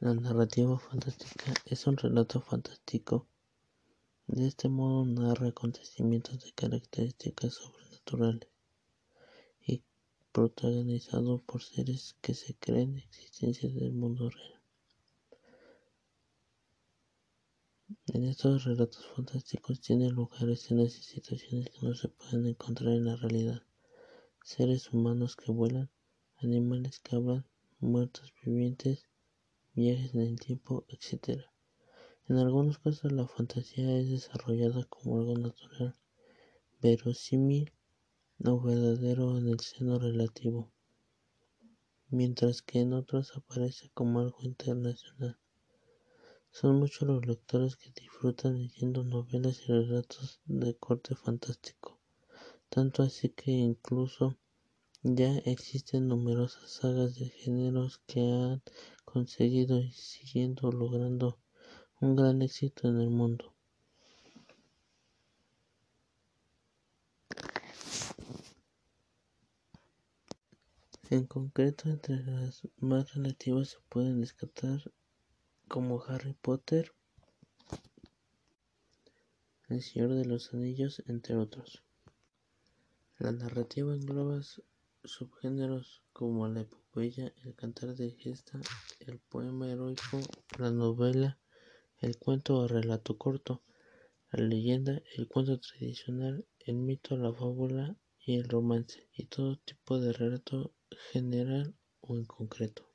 La narrativa fantástica es un relato fantástico, de este modo narra acontecimientos de características sobrenaturales y protagonizado por seres que se creen existencia del mundo real. En estos relatos fantásticos tienen lugar escenas y situaciones que no se pueden encontrar en la realidad. Seres humanos que vuelan, animales que hablan, muertos vivientes, viajes en el tiempo, etc. En algunos casos la fantasía es desarrollada como algo natural, verosímil o verdadero en el seno relativo, mientras que en otros aparece como algo internacional. Son muchos los lectores que disfrutan leyendo novelas y relatos de corte fantástico, tanto así que incluso ya existen numerosas sagas de géneros que han conseguido y siguiendo logrando un gran éxito en el mundo. En concreto, entre las más relativas se pueden descartar como Harry Potter, El Señor de los Anillos, entre otros. La narrativa engloba subgéneros como la epopeya, el cantar de gesta, el poema heroico, la novela, el cuento o relato corto, la leyenda, el cuento tradicional, el mito, la fábula y el romance, y todo tipo de relato general o en concreto.